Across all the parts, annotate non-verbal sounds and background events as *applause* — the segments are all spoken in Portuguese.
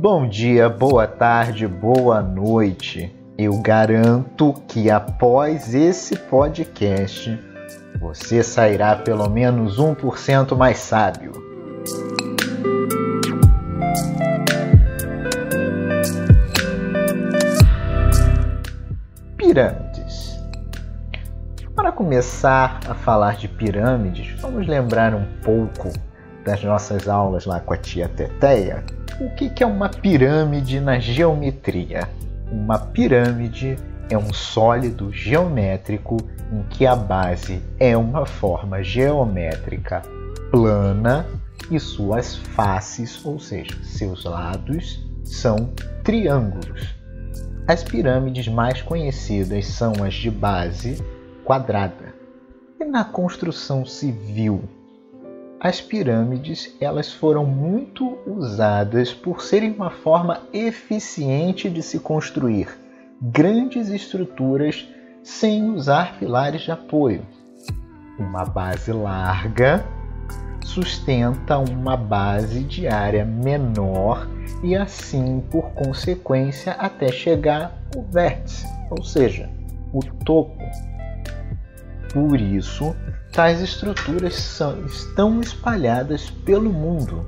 Bom dia, boa tarde, boa noite. Eu garanto que após esse podcast você sairá pelo menos 1% mais sábio. Pirâmides. Para começar a falar de pirâmides, vamos lembrar um pouco das nossas aulas lá com a tia Teteia. O que é uma pirâmide na geometria? Uma pirâmide é um sólido geométrico em que a base é uma forma geométrica plana e suas faces, ou seja, seus lados, são triângulos. As pirâmides mais conhecidas são as de base quadrada. E na construção civil, as pirâmides elas foram muito usadas por serem uma forma eficiente de se construir grandes estruturas sem usar pilares de apoio. Uma base larga sustenta uma base de área menor e assim, por consequência, até chegar ao vértice, ou seja, o topo. Por isso, tais estruturas são, estão espalhadas pelo mundo.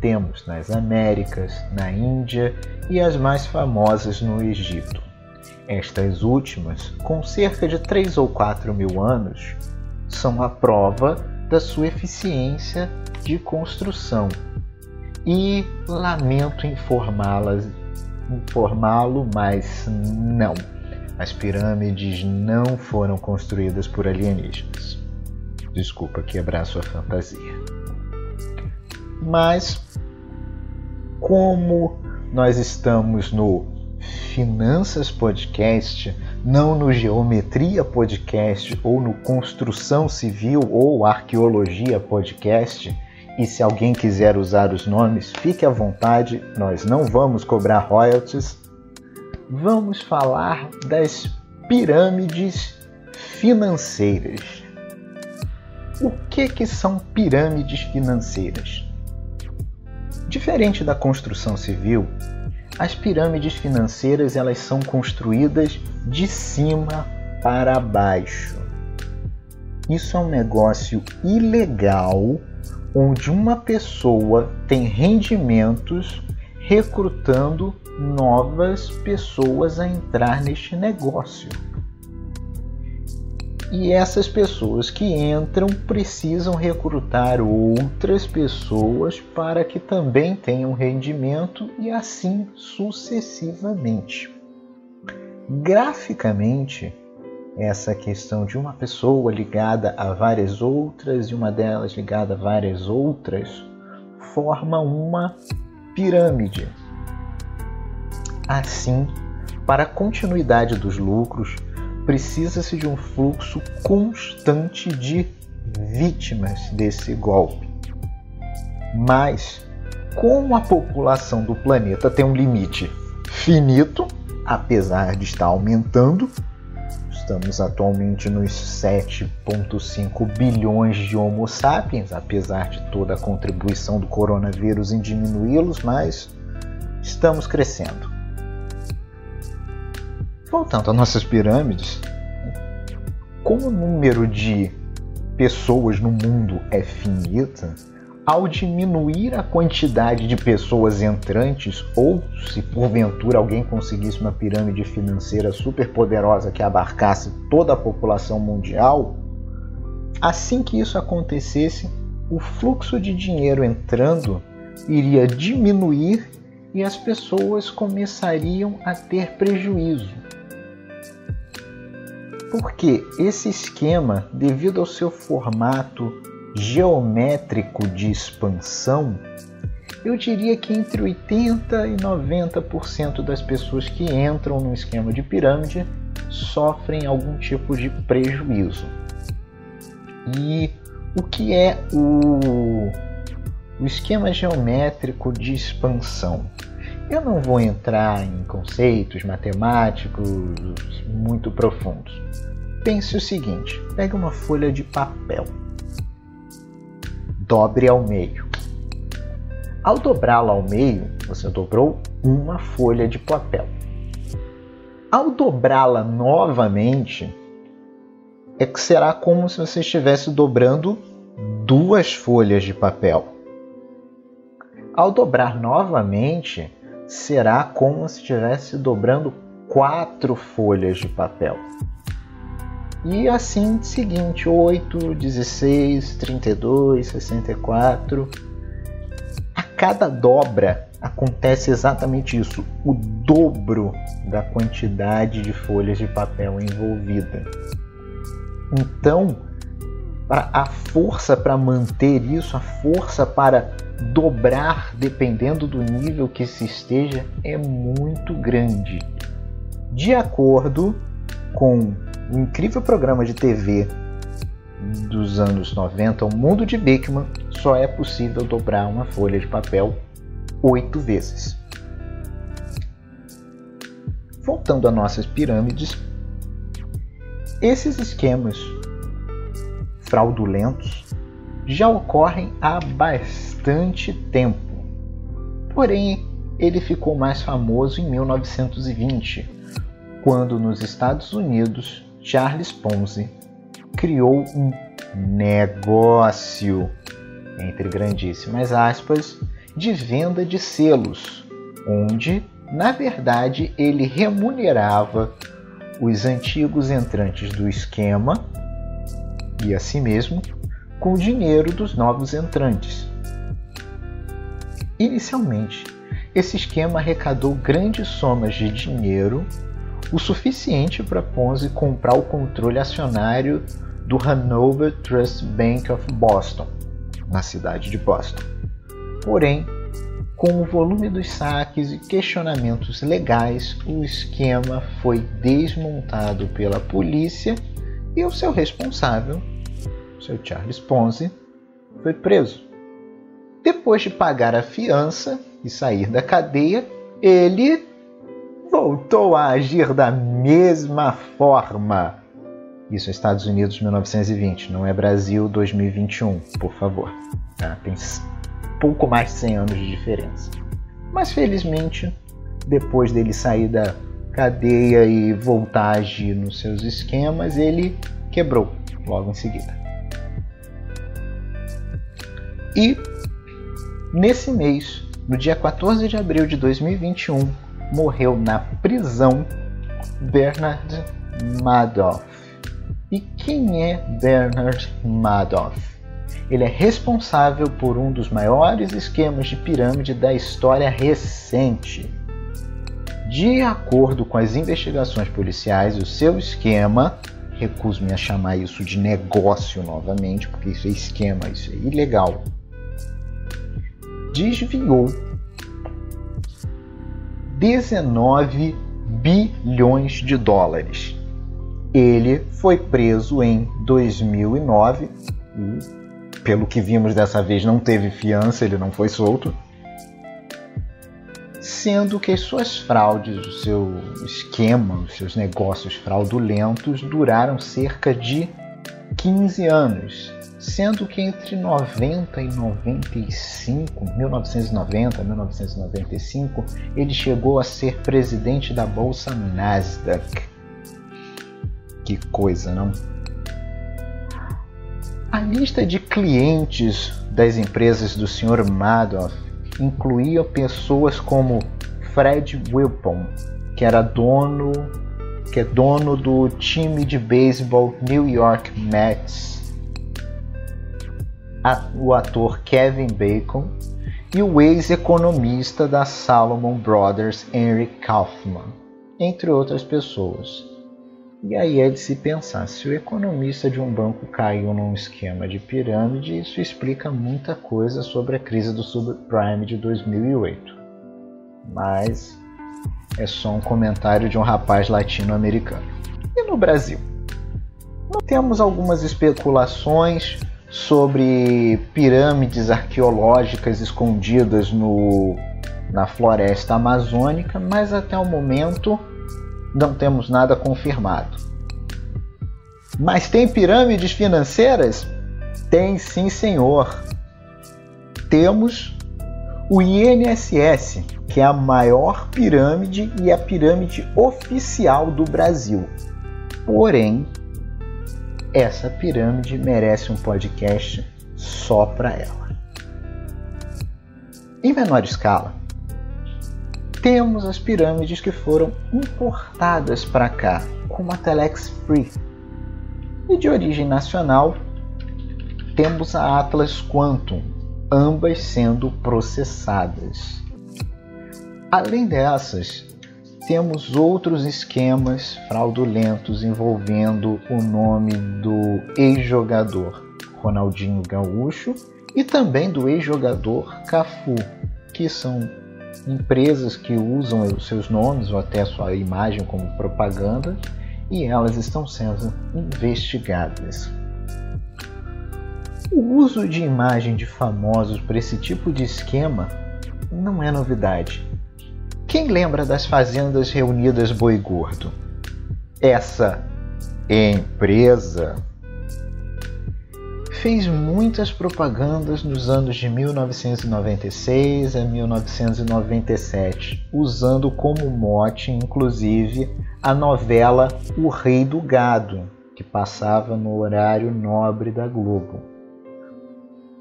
Temos nas Américas, na Índia e as mais famosas no Egito. Estas últimas, com cerca de 3 ou 4 mil anos, são a prova da sua eficiência de construção. E lamento informá-las, informá-lo, mas não. As pirâmides não foram construídas por alienígenas. Desculpa quebrar sua fantasia. Mas como nós estamos no Finanças Podcast, não no Geometria Podcast ou no Construção Civil ou Arqueologia Podcast. E se alguém quiser usar os nomes, fique à vontade, nós não vamos cobrar royalties. Vamos falar das pirâmides financeiras. O que, que são pirâmides financeiras? Diferente da construção civil, as pirâmides financeiras elas são construídas de cima para baixo. Isso é um negócio ilegal onde uma pessoa tem rendimentos recrutando novas pessoas a entrar neste negócio. E essas pessoas que entram precisam recrutar outras pessoas para que também tenham rendimento e assim sucessivamente. Graficamente, essa questão de uma pessoa ligada a várias outras e uma delas ligada a várias outras forma uma pirâmide. Assim, para a continuidade dos lucros, precisa-se de um fluxo constante de vítimas desse golpe. Mas, como a população do planeta tem um limite finito, apesar de estar aumentando, estamos atualmente nos 7,5 bilhões de Homo sapiens, apesar de toda a contribuição do coronavírus em diminuí-los, mas estamos crescendo. Voltando às nossas pirâmides, como o número de pessoas no mundo é finita, ao diminuir a quantidade de pessoas entrantes, ou se porventura alguém conseguisse uma pirâmide financeira super poderosa que abarcasse toda a população mundial, assim que isso acontecesse, o fluxo de dinheiro entrando iria diminuir e as pessoas começariam a ter prejuízo. Porque esse esquema, devido ao seu formato geométrico de expansão, eu diria que entre 80 e 90% das pessoas que entram no esquema de pirâmide sofrem algum tipo de prejuízo. E o que é o, o esquema geométrico de expansão? Eu não vou entrar em conceitos matemáticos muito profundos. Pense o seguinte: pegue uma folha de papel, dobre ao meio. Ao dobrá-la ao meio, você dobrou uma folha de papel. Ao dobrá-la novamente, é que será como se você estivesse dobrando duas folhas de papel. Ao dobrar novamente, será como se estivesse dobrando quatro folhas de papel. E assim seguinte, 8, 16, 32, 64. A cada dobra acontece exatamente isso, o dobro da quantidade de folhas de papel envolvida. Então, a força para manter isso, a força para dobrar dependendo do nível que se esteja é muito grande. De acordo com o incrível programa de TV dos anos 90, O Mundo de Beckman, só é possível dobrar uma folha de papel oito vezes. Voltando a nossas pirâmides, esses esquemas fraudulentos já ocorrem há bastante tempo. Porém, ele ficou mais famoso em 1920, quando nos Estados Unidos Charles Ponzi criou um negócio, entre grandíssimas aspas, de venda de selos, onde, na verdade, ele remunerava os antigos entrantes do esquema e a si mesmo com o dinheiro dos novos entrantes. Inicialmente, esse esquema arrecadou grandes somas de dinheiro, o suficiente para Ponzi comprar o controle acionário do Hanover Trust Bank of Boston, na cidade de Boston. Porém, com o volume dos saques e questionamentos legais, o esquema foi desmontado pela polícia e o seu responsável, seu Charles Ponzi, foi preso. Depois de pagar a fiança e sair da cadeia, ele voltou a agir da mesma forma. Isso é Estados Unidos 1920, não é Brasil 2021, por favor. Tá? Tem pouco mais de 100 anos de diferença. Mas felizmente, depois dele sair da cadeia e voltar a agir nos seus esquemas, ele quebrou logo em seguida. E nesse mês, no dia 14 de abril de 2021, morreu na prisão Bernard Madoff. E quem é Bernard Madoff? Ele é responsável por um dos maiores esquemas de pirâmide da história recente. De acordo com as investigações policiais, o seu esquema, recuso-me a chamar isso de negócio novamente, porque isso é esquema, isso é ilegal, desviou 19 bilhões de dólares. Ele foi preso em 2009 e pelo que vimos dessa vez, não teve fiança, ele não foi solto. Sendo que as suas fraudes, o seu esquema, os seus negócios fraudulentos duraram cerca de 15 anos, sendo que entre 90 e 95, 1990 1995, ele chegou a ser presidente da bolsa Nasdaq. Que coisa, não? A lista de clientes das empresas do Sr. Madoff incluía pessoas como Fred Wilpon, que era dono, que é dono do time de beisebol New York Mets, o ator Kevin Bacon e o ex-economista da Salomon Brothers Henry Kaufman, entre outras pessoas. E aí é de se pensar, se o economista de um banco caiu num esquema de pirâmide, isso explica muita coisa sobre a crise do subprime de 2008. Mas é só um comentário de um rapaz latino-americano. E no Brasil? Temos algumas especulações sobre pirâmides arqueológicas escondidas no, na floresta amazônica, mas até o momento não temos nada confirmado. Mas tem pirâmides financeiras? Tem sim, senhor. Temos O INSS, que é a maior pirâmide e a pirâmide oficial do Brasil. Porém, essa pirâmide merece um podcast só para ela. Em menor escala, temos as pirâmides que foram importadas para cá, como a Telex Free. E de origem nacional, temos a Atlas Quantum, ambas sendo processadas. Além dessas, temos outros esquemas fraudulentos envolvendo o nome do ex-jogador Ronaldinho Gaúcho e também do ex-jogador Cafu, que são empresas que usam os seus nomes ou até sua imagem como propaganda e elas estão sendo investigadas. O uso de imagem de famosos para esse tipo de esquema não é novidade. Quem lembra das fazendas reunidas Boi Gordo? Essa empresa fez muitas propagandas nos anos de 1996 a 1997, usando como mote, inclusive, a novela O Rei do Gado, que passava no horário nobre da Globo.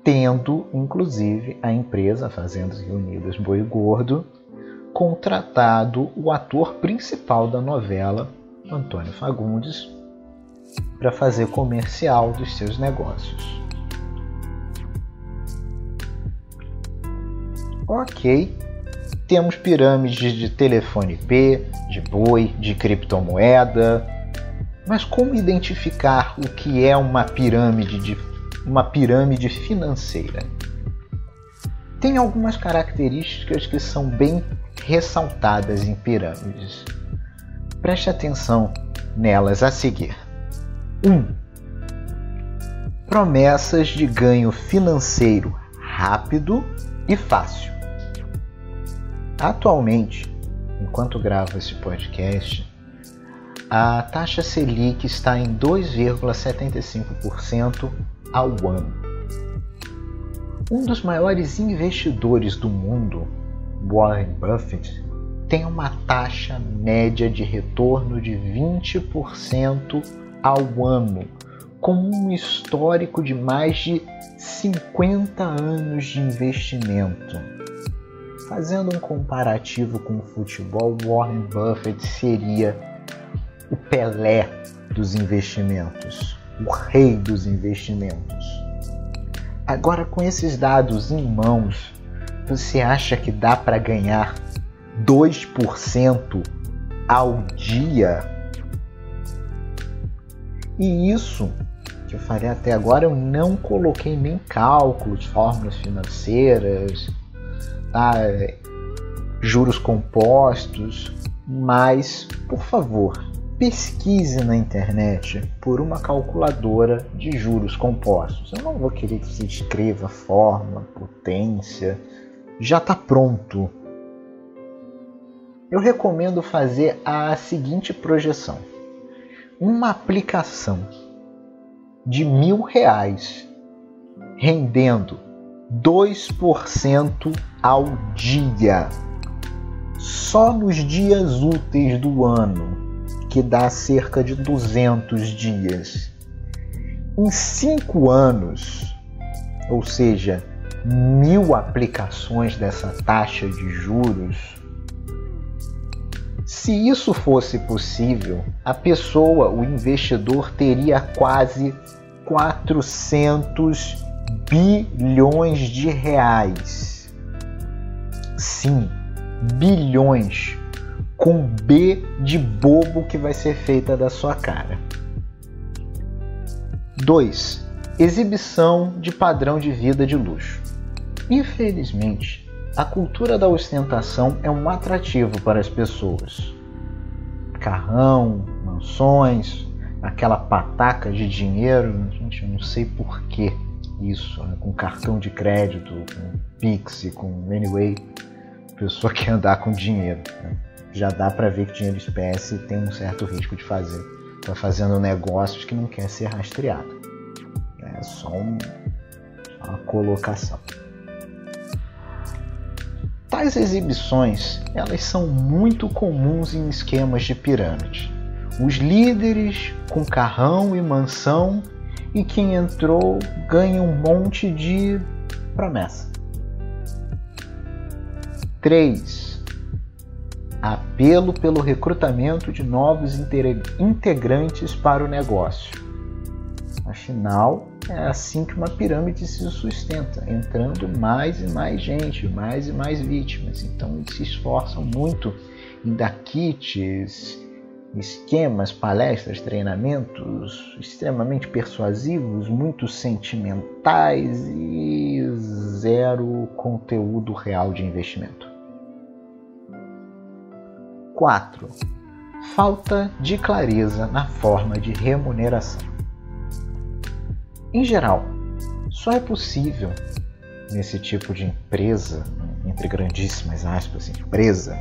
Tendo, inclusive, a empresa Fazendas Reunidas Boi Gordo contratado o ator principal da novela, Antônio Fagundes, para fazer comercial dos seus negócios. Ok, temos pirâmides de telefone IP, de boi, de criptomoeda, mas como identificar o que é uma pirâmide de uma pirâmide financeira? Tem algumas características que são bem ressaltadas em pirâmides. Preste atenção nelas a seguir. 1. Promessas de ganho financeiro rápido e fácil. Atualmente, enquanto gravo esse podcast, a taxa Selic está em 2,75% ao ano. Um dos maiores investidores do mundo, Warren Buffett, tem uma taxa média de retorno de 20% ao ano, com um histórico de mais de 50 anos de investimento. Fazendo um comparativo com o futebol, Warren Buffett seria o Pelé dos investimentos, o rei dos investimentos. Agora, com esses dados em mãos, você acha que dá para ganhar 2% ao dia e isso que eu falei até agora, eu não coloquei nem cálculos, fórmulas financeiras, tá? juros compostos, mas, por favor, pesquise na internet por uma calculadora de juros compostos. Eu não vou querer que você escreva fórmula, potência, já está pronto. Eu recomendo fazer a seguinte projeção uma aplicação de mil reais rendendo 2% ao dia, só nos dias úteis do ano, que dá cerca de 200 dias. Em cinco anos, ou seja, mil aplicações dessa taxa de juros, se isso fosse possível, a pessoa, o investidor, teria quase 400 bilhões de reais. Sim, bilhões com B de bobo que vai ser feita da sua cara. 2. Exibição de padrão de vida de luxo. Infelizmente, a cultura da ostentação é um atrativo para as pessoas. Carrão, mansões, aquela pataca de dinheiro, gente, eu não sei por que isso, né? com cartão de crédito, com Pix, com Anyway, pessoa *laughs* quer andar com dinheiro. Né? Já dá para ver que dinheiro espécie tem um certo risco de fazer. Está fazendo negócios que não quer ser rastreado. É só, um, só uma colocação. Tais exibições, elas são muito comuns em esquemas de pirâmide. Os líderes com carrão e mansão e quem entrou ganha um monte de promessa. 3. Apelo pelo recrutamento de novos integrantes para o negócio. Afinal, é assim que uma pirâmide se sustenta, entrando mais e mais gente, mais e mais vítimas. Então eles se esforçam muito em dar kits, esquemas, palestras, treinamentos extremamente persuasivos, muito sentimentais e zero conteúdo real de investimento. 4. Falta de clareza na forma de remuneração. Em geral, só é possível nesse tipo de empresa, entre grandíssimas aspas, empresa,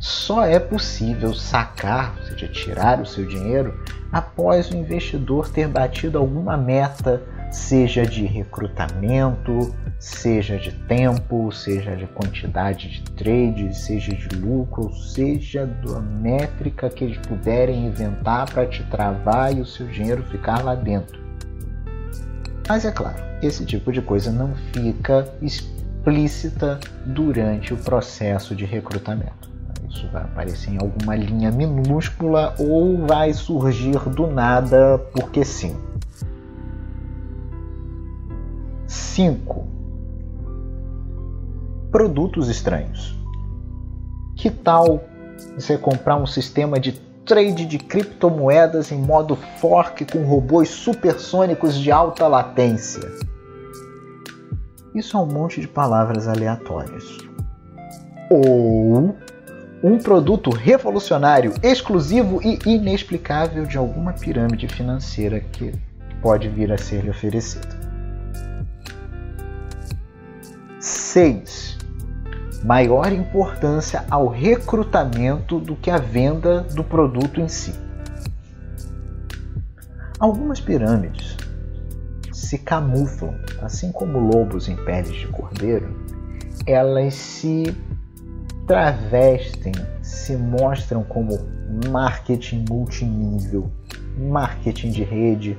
só é possível sacar, ou seja, tirar o seu dinheiro após o investidor ter batido alguma meta, seja de recrutamento, seja de tempo, seja de quantidade de trades, seja de lucro, seja da métrica que eles puderem inventar para te travar e o seu dinheiro ficar lá dentro. Mas é claro, esse tipo de coisa não fica explícita durante o processo de recrutamento. Isso vai aparecer em alguma linha minúscula ou vai surgir do nada porque sim. 5. Produtos estranhos. Que tal você comprar um sistema de trade de criptomoedas em modo fork com robôs supersônicos de alta latência. Isso é um monte de palavras aleatórias. Ou um produto revolucionário, exclusivo e inexplicável de alguma pirâmide financeira que pode vir a ser lhe oferecida. 6 maior importância ao recrutamento do que à venda do produto em si. Algumas pirâmides se camuflam, assim como lobos em peles de cordeiro, elas se travestem, se mostram como marketing multinível, marketing de rede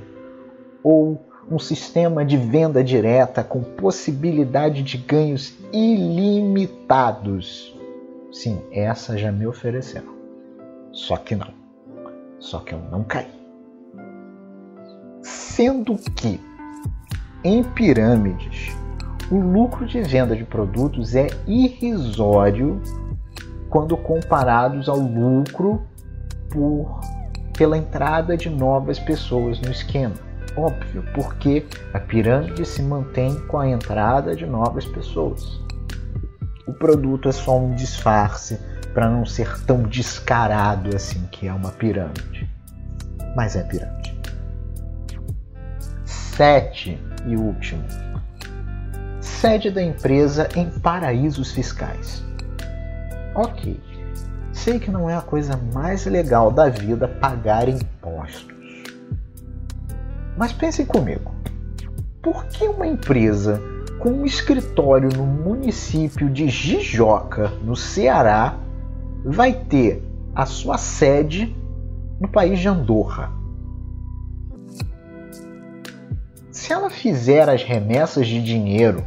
ou um sistema de venda direta com possibilidade de ganhos ilimitados. Sim, essa já me ofereceram. Só que não. Só que eu não caí. Sendo que em pirâmides o lucro de venda de produtos é irrisório quando comparados ao lucro por, pela entrada de novas pessoas no esquema. Óbvio, porque a pirâmide se mantém com a entrada de novas pessoas. O produto é só um disfarce para não ser tão descarado assim que é uma pirâmide. Mas é pirâmide. Sete e último. Sede da empresa em paraísos fiscais. Ok, sei que não é a coisa mais legal da vida pagar impostos. Mas pensem comigo: por que uma empresa com um escritório no município de Jijoca, no Ceará, vai ter a sua sede no país de Andorra? Se ela fizer as remessas de dinheiro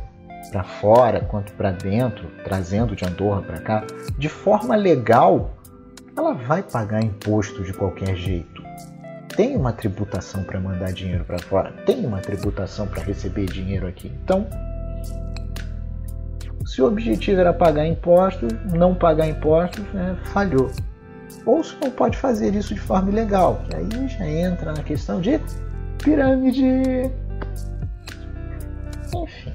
para fora quanto para dentro, trazendo de Andorra para cá, de forma legal, ela vai pagar imposto de qualquer jeito tem uma tributação para mandar dinheiro para fora, tem uma tributação para receber dinheiro aqui. Então, se o objetivo era pagar impostos, não pagar impostos, né, falhou. Ou se não pode fazer isso de forma ilegal, que aí já entra na questão de pirâmide. Enfim.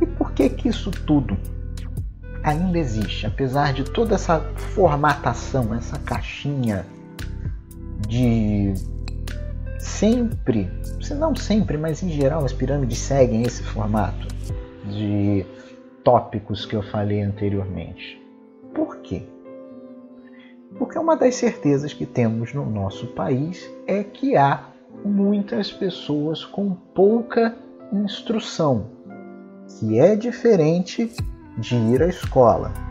E por que que isso tudo ainda existe, apesar de toda essa formatação, essa caixinha de sempre, se não sempre, mas em geral as pirâmides seguem esse formato de tópicos que eu falei anteriormente. Por quê? Porque uma das certezas que temos no nosso país é que há muitas pessoas com pouca instrução, que é diferente de ir à escola.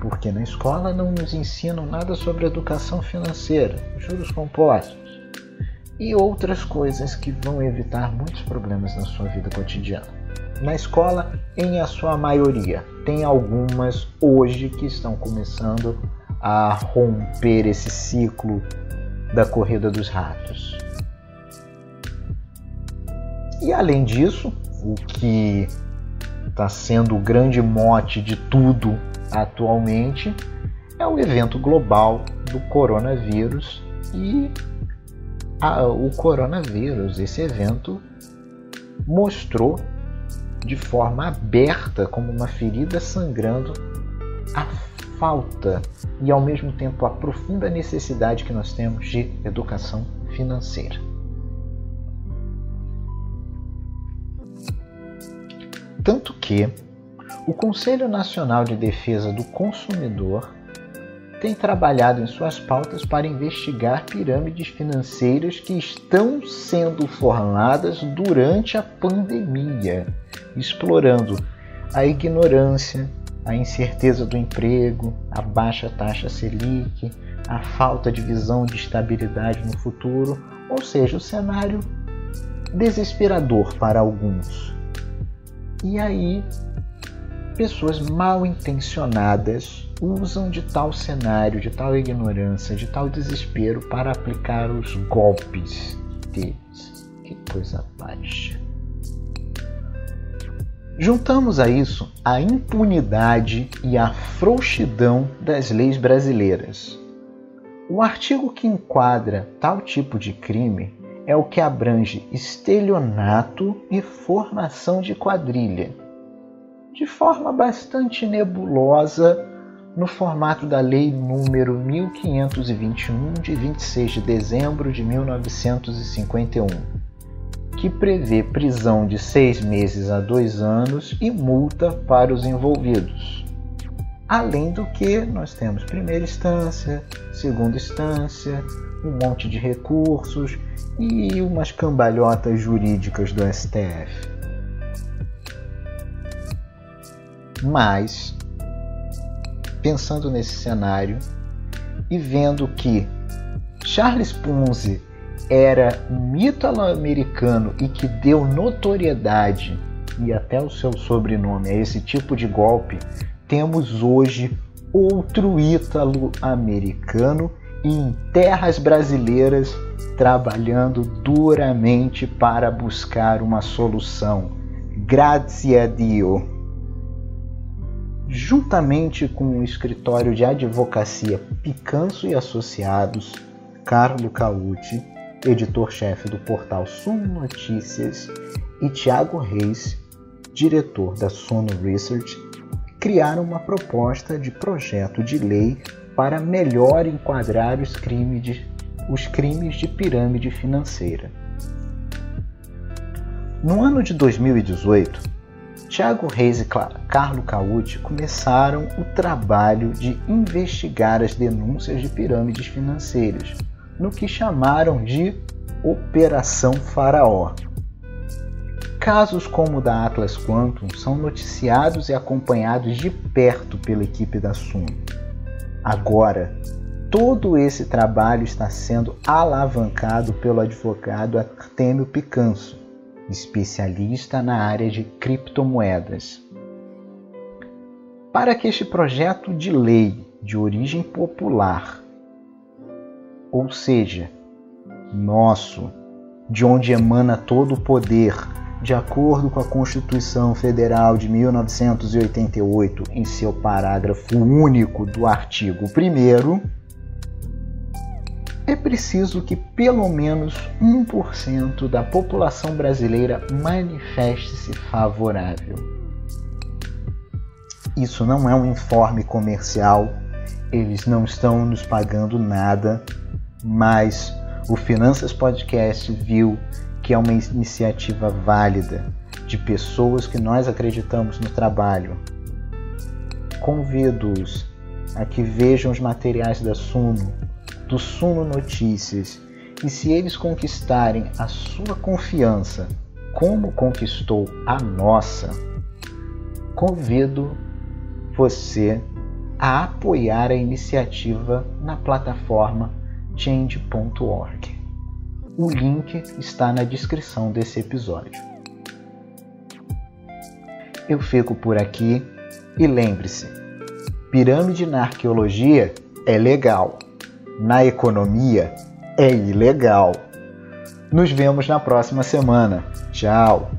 Porque na escola não nos ensinam nada sobre educação financeira, juros compostos e outras coisas que vão evitar muitos problemas na sua vida cotidiana. Na escola, em a sua maioria, tem algumas hoje que estão começando a romper esse ciclo da corrida dos ratos. E além disso, o que está sendo o grande mote de tudo atualmente é o evento global do coronavírus e a, o coronavírus, esse evento, mostrou de forma aberta, como uma ferida sangrando, a falta e ao mesmo tempo a profunda necessidade que nós temos de educação financeira. Tanto que o Conselho Nacional de Defesa do Consumidor tem trabalhado em suas pautas para investigar pirâmides financeiras que estão sendo formadas durante a pandemia, explorando a ignorância, a incerteza do emprego, a baixa taxa Selic, a falta de visão de estabilidade no futuro, ou seja, o cenário desesperador para alguns. E aí pessoas mal intencionadas usam de tal cenário, de tal ignorância, de tal desespero para aplicar os golpes deles. Que coisa baixa. Juntamos a isso a impunidade e a frouxidão das leis brasileiras. O artigo que enquadra tal tipo de crime é o que abrange estelionato e formação de quadrilha de forma bastante nebulosa no formato da Lei número 1521 de 26 de dezembro de 1951, que prevê prisão de seis meses a dois anos e multa para os envolvidos. Além do que, nós temos primeira instância, segunda instância, um monte de recursos e umas cambalhotas jurídicas do STF. Mas, pensando nesse cenário e vendo que Charles Ponzi era um ítalo-americano e que deu notoriedade e até o seu sobrenome a esse tipo de golpe, temos hoje outro ítalo-americano em terras brasileiras trabalhando duramente para buscar uma solução. Grazie a Dio juntamente com o escritório de advocacia Picanso e Associados, Carlo Cauti, editor-chefe do portal Suno Notícias, e Tiago Reis, diretor da Suno Research, criaram uma proposta de projeto de lei para melhor enquadrar os crimes de, os crimes de pirâmide financeira. No ano de 2018, Tiago Reis e Carlo Cauti começaram o trabalho de investigar as denúncias de pirâmides financeiras, no que chamaram de Operação Faraó. Casos como o da Atlas Quantum são noticiados e acompanhados de perto pela equipe da Suno. Agora, todo esse trabalho está sendo alavancado pelo advogado Artemio Picanso, especialista na área de criptomoedas. Para que este projeto de lei de origem popular, ou seja, nosso, de onde emana todo o poder, de acordo com a Constituição Federal de 1988, em seu parágrafo único do artigo 1, é preciso que pelo menos 1% da população brasileira manifeste-se favorável. Isso não é um informe comercial, eles não estão nos pagando nada, mas o Finanças Podcast viu que é uma iniciativa válida de pessoas que nós acreditamos no trabalho. Convido-os a que vejam os materiais da Suno do Suno Notícias e se eles conquistarem a sua confiança, como conquistou a nossa, convido você a apoiar a iniciativa na plataforma change.org. O link está na descrição desse episódio. Eu fico por aqui e lembre-se: pirâmide na arqueologia é legal, na economia é ilegal. Nos vemos na próxima semana. Tchau!